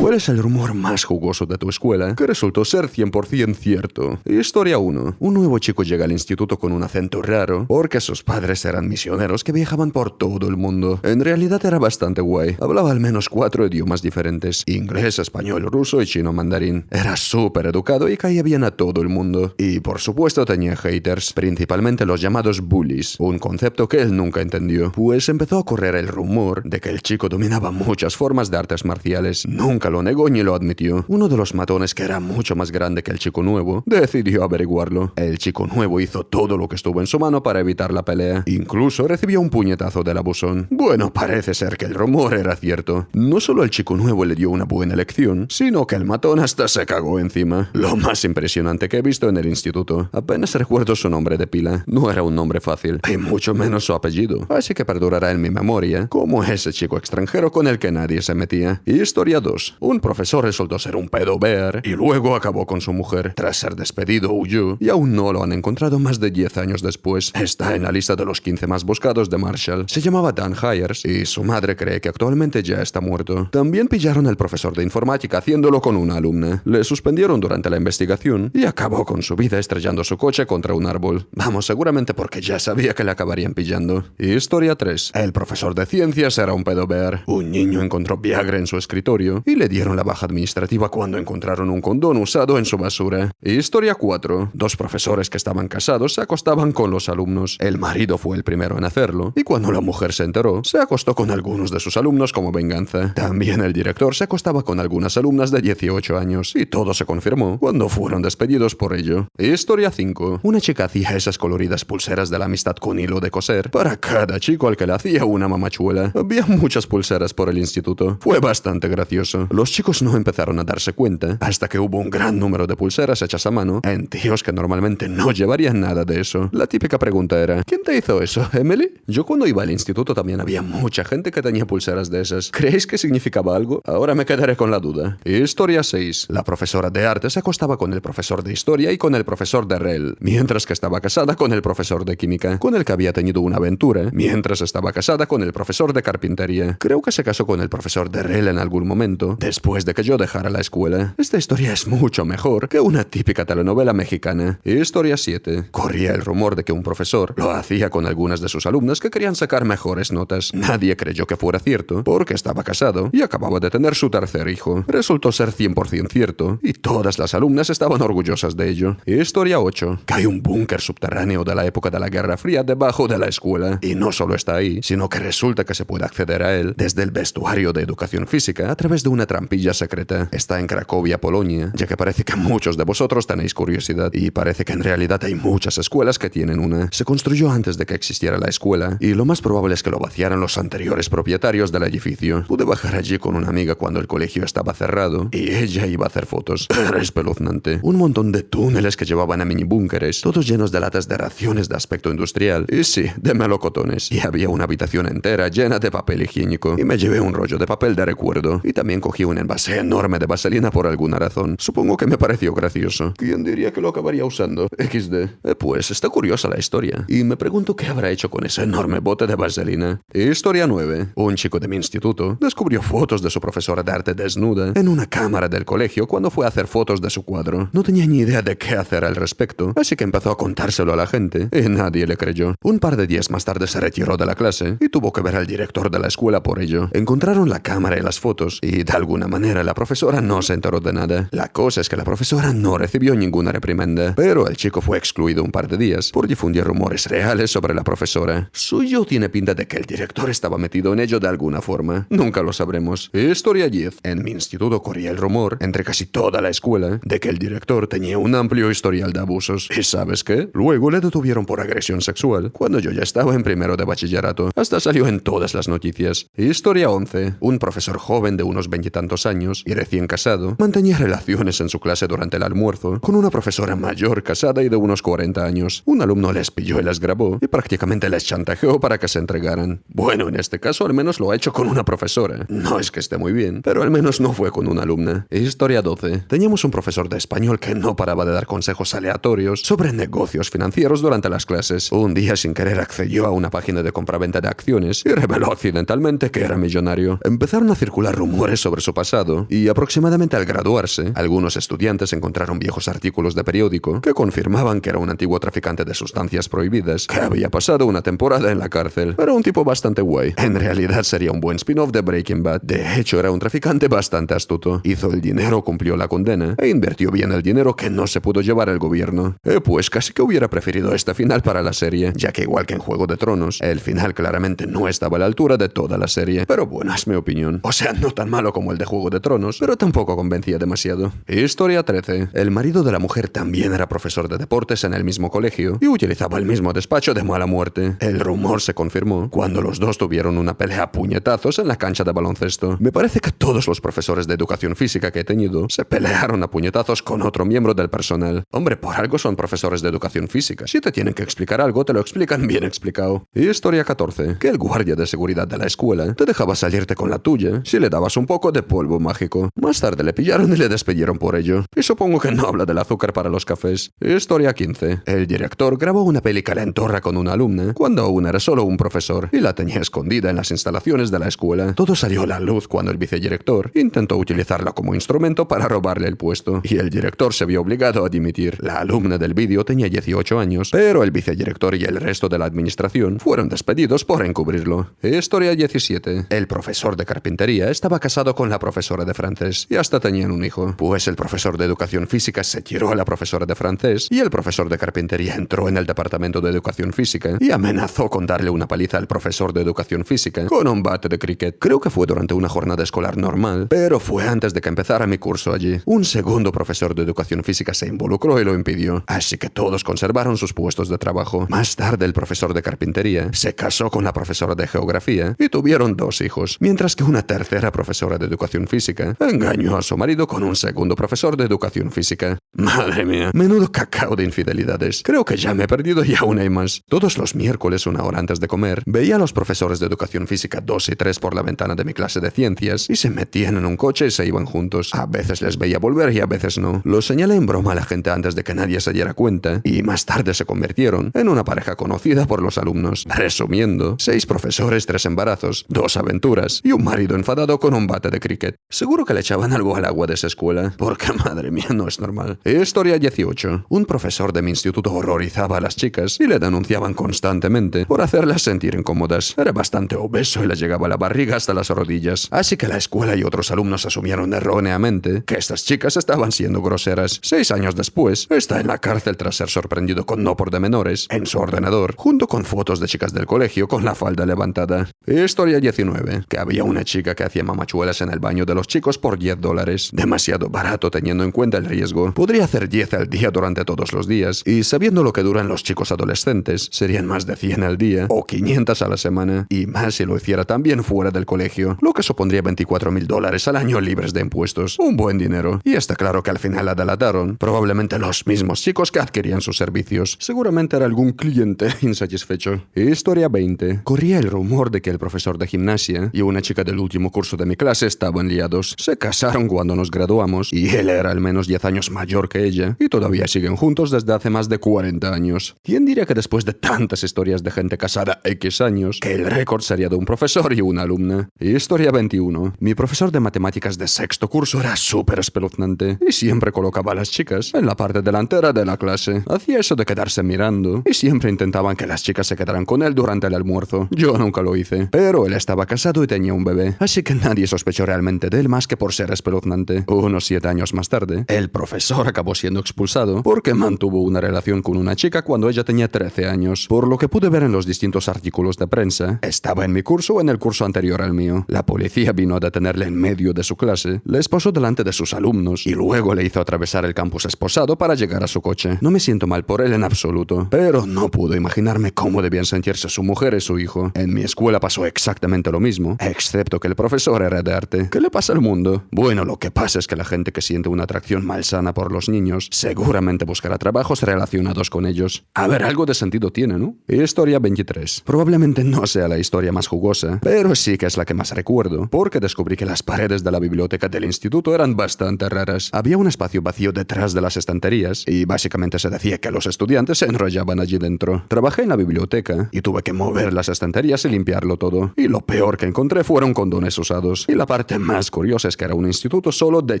¿Cuál es el rumor más jugoso de tu escuela que resultó ser 100% cierto? Historia 1. Un nuevo chico llega al instituto con un acento raro porque sus padres eran misioneros que viajaban por todo el mundo. En realidad era bastante guay. Hablaba al menos cuatro idiomas diferentes. Inglés, español, ruso y chino mandarín. Era súper educado y caía bien a todo el mundo. Y por supuesto tenía haters, principalmente los llamados bullies, un concepto que él nunca entendió. Pues empezó a correr el rumor de que el chico dominaba muchas formas de artes marciales. Nunca lo negó ni lo admitió. Uno de los matones, que era mucho más grande que el chico nuevo, decidió averiguarlo. El chico nuevo hizo todo lo que estuvo en su mano para evitar la pelea. Incluso recibió un puñetazo del abusón. Bueno, parece ser que el rumor era cierto. No solo el chico nuevo le dio una buena lección, sino que el matón hasta se cagó encima. Lo más impresionante que he visto en el instituto. Apenas recuerdo su nombre de pila. No era un nombre fácil, y mucho menos su apellido. Así que perdurará en mi memoria como ese chico extranjero con el que nadie se metía. Historia 2. Un profesor resultó ser un pedo bear y luego acabó con su mujer. Tras ser despedido, huyó y aún no lo han encontrado más de 10 años después. Está en la lista de los 15 más buscados de Marshall. Se llamaba Dan Hyers y su madre cree que actualmente ya está muerto. También pillaron al profesor de informática haciéndolo con una alumna. Le suspendieron durante la investigación y acabó con su vida estrellando su coche contra un árbol. Vamos, seguramente porque ya sabía que le acabarían pillando. Historia 3. El profesor de ciencias era un pedo bear. Un niño encontró Viagra en su escritorio y le dieron la baja administrativa cuando encontraron un condón usado en su basura. Historia 4. Dos profesores que estaban casados se acostaban con los alumnos. El marido fue el primero en hacerlo, y cuando la mujer se enteró, se acostó con algunos de sus alumnos como venganza. También el director se acostaba con algunas alumnas de 18 años, y todo se confirmó cuando fueron despedidos por ello. Historia 5. Una chica hacía esas coloridas pulseras de la amistad con hilo de coser para cada chico al que le hacía una mamachuela. Había muchas pulseras por el instituto. Fue bastante gracioso. Los chicos no empezaron a darse cuenta hasta que hubo un gran número de pulseras hechas a mano en tíos que normalmente no llevarían nada de eso. La típica pregunta era, ¿quién te hizo eso, Emily? Yo cuando iba al instituto también había mucha gente que tenía pulseras de esas. ¿Creéis que significaba algo? Ahora me quedaré con la duda. Historia 6. La profesora de arte se acostaba con el profesor de historia y con el profesor de REL, mientras que estaba casada con el profesor de química, con el que había tenido una aventura, mientras estaba casada con el profesor de carpintería. Creo que se casó con el profesor de REL en algún momento, después de que yo dejara la escuela. Esta historia es mucho mejor que una típica telenovela mexicana. Historia 7. Corría el rumor de que un profesor lo hacía con algunas de sus alumnas que querían sacar mejores notas. Nadie creyó que fuera cierto, porque estaba casado y acababa de tener su tercer hijo. Resultó ser 100% cierto, y todas las alumnas estaban orgullosas de ello. Historia 8. Cae un búnker subterráneo de la época de la Guerra Fría debajo de la escuela, y no solo está ahí, sino que resulta que se puede acceder a él desde el vestuario de educación física a través de una trampilla secreta. Está en Cracovia, Polonia, ya que parece que muchos de vosotros tenéis curiosidad, y parece que en realidad hay muchas escuelas que tienen una. Se construyó antes de que existiera la escuela, y lo más probable es que lo vaciaran los anteriores propietarios del edificio. Pude bajar allí con una amiga cuando el colegio estaba cerrado, y ella iba a hacer fotos. Era espeluznante. Un montón de túneles que llevaban a mini búnkeres, todos llenos de latas de raciones de aspecto industrial, y sí, de melocotones. Y había una habitación entera llena de papel higiénico, y me llevé un rollo de papel de recuerdo, y también cogí un envase enorme de vaselina por alguna razón. Supongo que me pareció gracioso. ¿Quién diría que lo acabaría usando? XD. Eh, pues está curiosa la historia, y me pregunto qué habrá hecho con ese enorme bote de vaselina. Historia 9. Un chico de mi instituto descubrió fotos de su profesora de arte desnuda en una cámara del colegio cuando fue a hacer fotos de su cuadro. No tenía ni idea de qué hacer al respecto, así que empezó a contárselo a la gente, y nadie le creyó. Un par de días más tarde se retiró de la clase y tuvo que ver al director de la escuela por ello. Encontraron la cámara y las fotos, y de alguna manera la profesora no se enteró de nada. La cosa es que la profesora no recibió ninguna reprimenda, pero el chico fue excluido un par de días por difundir rumores reales sobre la profesora. Suyo tiene pinta de que el director estaba metido en ello de alguna forma. Nunca lo sabremos. Historia 10. En mi instituto corría el rumor, entre casi toda la escuela, de que el director tenía un amplio historial de abusos. ¿Y sabes qué? Luego le detuvieron por agresión sexual, cuando yo ya estaba en primero de bachillerato. Hasta salió en todas las noticias. Historia 11. Un profesor joven de unos veintitantos años y recién casado mantenía relaciones en su clase durante el almuerzo con una profesora mayor casada y de unos 40 años. Un alumno les pilló y les grabó y prácticamente les chantajeó para que se entregaran. Bueno, en este caso al menos lo ha hecho con una profesora. No es que esté muy bien, pero al menos no fue con una alumna. Historia 12. Teníamos un profesor de español que no paraba de dar consejos aleatorios sobre negocios financieros durante las clases. Un día sin querer accedió a una página de compraventa de acciones y reveló accidentalmente que era millonario. Empezaron a circular rumores sobre su pasado y aproximadamente al graduarse, algunos estudiantes encontraron viejos artículos de periódico que confirmaban que era un antiguo traficante de sustancias prohibidas que había pasado una temporada en la cárcel. Era un tipo bastante guay. En realidad sería un buen spin-off de Breaking Bad. De hecho, era un traficante bastante astuto. Hizo el dinero, cumplió la condena e invirtió bien el dinero que no se pudo llevar el gobierno. Eh, pues casi que hubiera preferido este final para la serie, ya que igual que en Juego de Tronos, el final claramente no estaba a la altura de toda la serie. Pero bueno, es mi opinión. O sea, no tan malo como el de Juego de Tronos, pero tampoco convencía demasiado. Historia 13. El marido de la mujer también era profesor de deportes en el mismo colegio y utilizaba el mismo despacho de mala muerte. El rumor se confirmó cuando los dos tuvieron una pelea a puñetazos en la cancha de baloncesto. Me parece que todos los profesores de educación física que he tenido se pelearon a puñetazos con otro miembro del personal. Hombre, por algo son profesores de educación física. Si te tienen que explicar algo, te lo explican bien explicado. Historia 14. Que el guardia de seguridad de la escuela te dejaba salirte con la tuya si le dabas un poco de polvo mágico. Más tarde le pillaron y le despidieron por ello. Y supongo que no habla del azúcar para los cafés. Historia 15. El director grabó una peli calentorra con una alumna cuando aún era solo un profesor y la tenía escondida en las instalaciones de la escuela. Todo salió a la luz cuando el vicedirector intentó utilizarla como instrumento para robarle el puesto y el director se vio obligado a dimitir. La alumna del vídeo tenía 18 años, pero el vicedirector y el resto de la administración fueron despedidos por encubrirlo. Historia 17. El profesor de carpintería estaba casado con la profesora de francés y hasta tenían un hijo. Pues el profesor de educación física se tiró a la profesora de francés y el profesor de carpintería entró en el departamento de educación física y amenazó con darle una paliza al profesor de educación física con un bate de cricket. Creo que fue durante una jornada escolar normal, pero fue antes de que empezara mi curso allí. Un segundo profesor de educación física se involucró y lo impidió, así que todos conservaron sus puestos de trabajo. Más tarde el profesor de carpintería se casó con la profesora de geografía y tuvieron dos hijos, mientras que una tercera profesora de educación física engañó a su marido con un segundo profesor de educación física. Madre mía, menudo cacao de infidelidades. Creo que ya me he perdido y aún hay más. Todos los miércoles, una hora antes de comer, veía a los profesores de educación física 2 y 3 por la ventana de mi clase de ciencias y se metían en un coche y se iban juntos. A veces les veía volver y a veces no. Lo señalé en broma a la gente antes de que nadie se diera cuenta y más tarde se convirtieron en una pareja conocida por los alumnos. Resumiendo, seis profesores, tres embarazos, dos aventuras y un marido enfadado con un bate de cricket. Seguro que le echaban algo al agua de esa escuela, porque madre mía, no es normal. Historia 18. Un profesor de mi instituto horrorizaba a las chicas y le denunciaban constantemente por hacerlas sentir incómodas. Era bastante obeso y le llegaba la barriga hasta las rodillas. Así que la escuela y otros alumnos asumieron erróneamente que estas chicas estaban siendo groseras. Seis años después, está en la cárcel tras ser sorprendido con no por de menores en su ordenador, junto con fotos de chicas del colegio con la falda levantada. Historia 19. Que había una chica que hacía mamachuelas en el baño de los chicos por 10 dólares. Demasiado barato teniendo en cuenta el riesgo. Podría hacer 10 al día durante todos los días, y sabiendo lo que duran los chicos adolescentes, serían más de 100 al día o 500 a la semana, y más si lo hiciera también fuera del colegio, lo que supondría 24 mil dólares al año libres de impuestos. Un buen dinero. Y está claro que al final la delataron, probablemente los mismos chicos que adquirían sus servicios. Seguramente era algún cliente insatisfecho. Historia 20. Corría el rumor de que el profesor de gimnasia y una chica del último curso de mi clase estaban liados. Se casaron cuando nos graduamos y él era al menos 10 años mayor que ella y todavía siguen juntos desde hace más de 40 años. ¿Quién diría que después de tantas historias de gente casada X años, que el récord sería de un profesor y una alumna? Historia 21. Mi profesor de matemáticas de sexto curso era súper espeluznante y siempre colocaba a las chicas en la parte delantera de la clase. Hacía eso de quedarse mirando y siempre intentaban que las chicas se quedaran con él durante el almuerzo. Yo nunca lo hice, pero él estaba casado y tenía un bebé, así que nadie sospechó realmente de él más que por ser espeluznante. Unos siete años más tarde, el profesor acabó siendo expulsado porque mantuvo una relación con una chica cuando ella tenía 13 años. Por lo que pude ver en los distintos artículos de prensa, estaba en mi curso o en el curso anterior al mío. La policía vino a detenerle en medio de su clase, le esposó delante de sus alumnos y luego le hizo atravesar el campus esposado para llegar a su coche. No me siento mal por él en absoluto, pero no puedo imaginarme cómo debían sentirse su mujer y su hijo. En mi escuela pasó exactamente lo mismo, excepto que el profesor era de arte. ¿Qué le pasa al mundo? Bueno, lo que pasa es que la gente que siente una atracción malsana por los niños, seguramente buscará trabajos relacionados con ellos. A ver, algo de sentido tiene, ¿no? Historia 23. Probablemente no sea la historia más jugosa, pero sí que es la que más recuerdo, porque descubrí que las paredes de la biblioteca del instituto eran bastante raras. Había un espacio vacío detrás de las estanterías y básicamente se decía que los estudiantes se enrollaban allí dentro. Trabajé en la biblioteca y tuve que mover las estanterías y limpiarlo todo. Y lo peor que encontré fueron condones usados. Y la parte más curiosa es que era un instituto solo de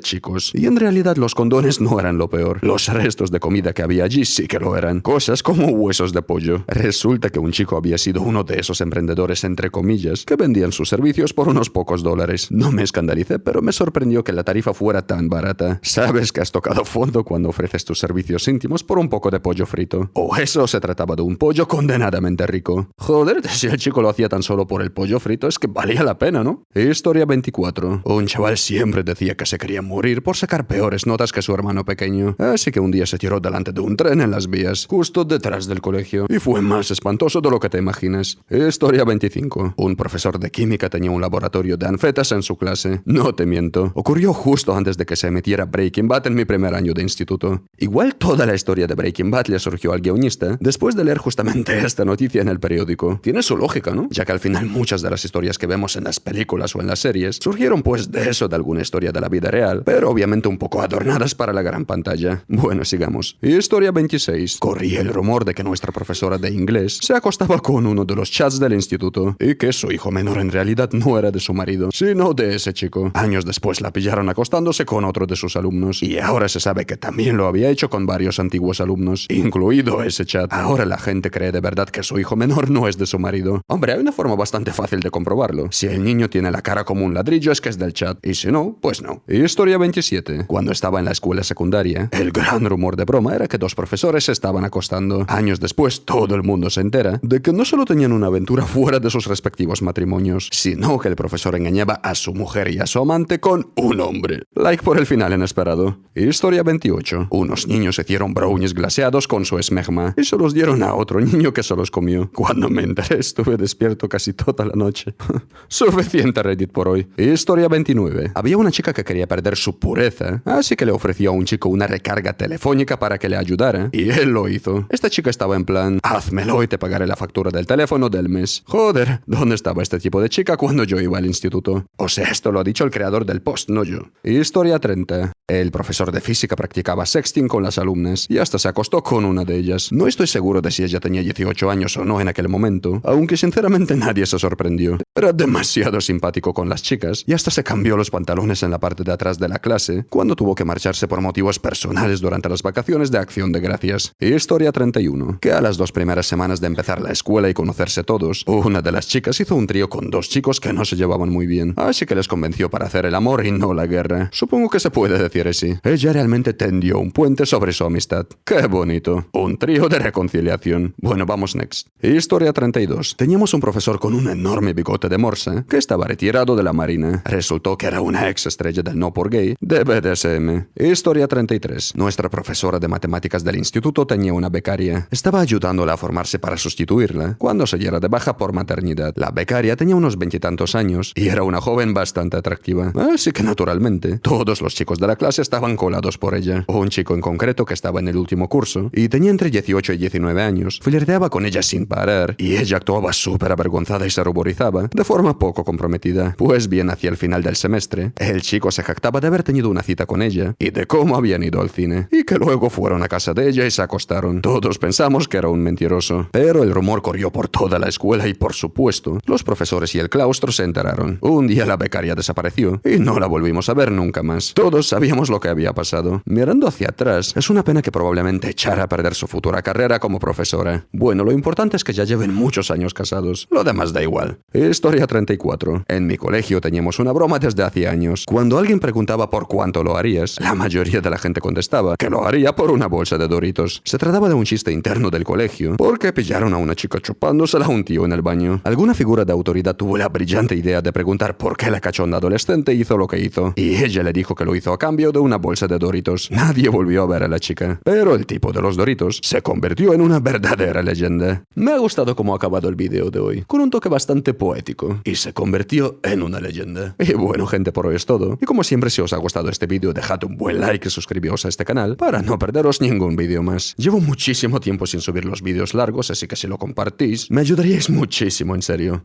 chicos. Y en realidad los condones no eran lo peor. Los restos de comida que había allí sí que lo eran. Cosas como huesos de pollo. Resulta que un chico había sido uno de esos emprendedores entre comillas que vendían sus servicios por unos pocos dólares. No me escandalicé, pero me sorprendió que la tarifa fuera tan barata. Sabes que has tocado fondo cuando ofreces tus servicios íntimos por un poco de pollo frito. O eso se trataba de un pollo condenadamente rico. Joder, si el chico lo hacía tan solo por el pollo frito es que valía la pena, ¿no? Historia 24. Un chaval siempre decía que se quería morir por sacar peores notas que su hermano pequeño. Así que un día se tiró delante de un tren en las vías, justo detrás del colegio. Y fue más espantoso de lo que te imaginas. Historia 25. Un profesor de química tenía un laboratorio de anfetas en su clase. No te miento. Ocurrió justo antes de que se emitiera Breaking Bad en mi primer año de instituto. Igual toda la historia de Breaking Bad le surgió al guionista después de leer justamente esta noticia en el periódico. Tiene su lógica, ¿no? Ya que al final muchas de las historias que vemos en las películas o en las series surgieron pues de eso, de alguna historia de la vida real, pero obviamente un poco adornadas para la gran pantalla. Bueno, sigamos. Historia 26. Corría el rumor de que nuestra profesora de inglés se acostaba con uno de los chats del instituto y que su hijo menor en realidad no era de su marido, sino de ese chico. Años después la pillaron acostándose con otro de sus alumnos y ahora se sabe que también lo había hecho con varios antiguos alumnos, incluido ese chat. Ahora la gente cree de verdad que su hijo menor no es de su marido. Hombre, hay una forma bastante fácil de comprobarlo. Si el niño tiene la cara como un ladrillo es que del chat y si no, pues no. Historia 27. Cuando estaba en la escuela secundaria, el gran rumor de broma era que dos profesores se estaban acostando. Años después, todo el mundo se entera de que no solo tenían una aventura fuera de sus respectivos matrimonios, sino que el profesor engañaba a su mujer y a su amante con un hombre. Like por el final inesperado. Historia 28. Unos niños hicieron brownies glaseados con su esmegma y se los dieron a otro niño que se los comió. Cuando me enteré estuve despierto casi toda la noche. Suficiente Reddit por hoy. Historia 29. Había una chica que quería perder su pureza, así que le ofreció a un chico una recarga telefónica para que le ayudara, y él lo hizo. Esta chica estaba en plan, házmelo y te pagaré la factura del teléfono del mes. Joder, ¿dónde estaba este tipo de chica cuando yo iba al instituto? O sea, esto lo ha dicho el creador del post, no yo. Historia 30. El profesor de física practicaba sexting con las alumnas y hasta se acostó con una de ellas. No estoy seguro de si ella tenía 18 años o no en aquel momento, aunque sinceramente nadie se sorprendió. Era demasiado simpático con las chicas y hasta se cambió los pantalones en la parte de atrás de la clase cuando tuvo que marcharse por motivos personales durante las vacaciones de acción de gracias. Historia 31. Que a las dos primeras semanas de empezar la escuela y conocerse todos, una de las chicas hizo un trío con dos chicos que no se llevaban muy bien, así que les convenció para hacer el amor y no la guerra. Supongo que se puede decir así. Ella realmente tendió un puente sobre su amistad. ¡Qué bonito! Un trío de reconciliación. Bueno, vamos next. Historia 32. Teníamos un profesor con un enorme bigote de morsa que estaba retirado de la marina. Resultó que era una ex estrella del no por gay de BDSM. Historia 33. Nuestra profesora de matemáticas del instituto tenía una becaria. Estaba ayudándola a formarse para sustituirla cuando se diera de baja por maternidad. La becaria tenía unos veintitantos años y era una joven bastante atractiva. Así que naturalmente, todos los chicos de la clase estaban colados por ella. Un chico en concreto que estaba en el último curso y tenía entre 18 y 19 años, flirteaba con ella sin parar y ella actuaba súper avergonzada y se ruborizaba de forma poco comprometida. Pues bien, hacia el final del semestre, el chico se jactaba de haber tenido una cita con ella y de cómo habían ido al cine y que luego fueron a casa de ella y se acostaron. Todos pensamos que era un mentiroso, pero el rumor corrió por toda la escuela y por supuesto, los profesores y el claustro se enteraron. Un día la becaria desapareció y no la volvimos a ver nunca más. Todos sabíamos lo que había pasado. Mirando hacia atrás, es una pena que probablemente echara a perder su futura carrera como profesora. Bueno, lo importante es que ya lleven muchos años casados. Lo demás da igual. Historia 34. En mi colegio teníamos una broma desde hace años. Cuando alguien preguntaba por cuánto lo harías, la mayoría de la gente contestaba que lo haría por una bolsa de Doritos. Se trataba de un chiste interno del colegio, porque pillaron a una chica chupándosela a un tío en el baño. Alguna figura de autoridad tuvo la brillante idea de preguntar por qué la cachonda adolescente hizo lo que hizo, y ella le dijo que lo hizo a cambio de una bolsa de Doritos. Nadie volvió a ver a la chica. Pero el tipo de los Doritos se convirtió en una verdadera leyenda. Me ha gustado cómo ha acabado el vídeo de hoy, con un toque bastante poético. Y se convirtió en una leyenda. Y bueno, gente, por hoy es todo. Y como siempre, si os ha gustado este vídeo, dejad un buen like y suscribíos a este canal para no perderos ningún vídeo más. Llevo muchísimo tiempo sin subir los vídeos largos, así que si lo compartís, me ayudaríais muchísimo, en serio.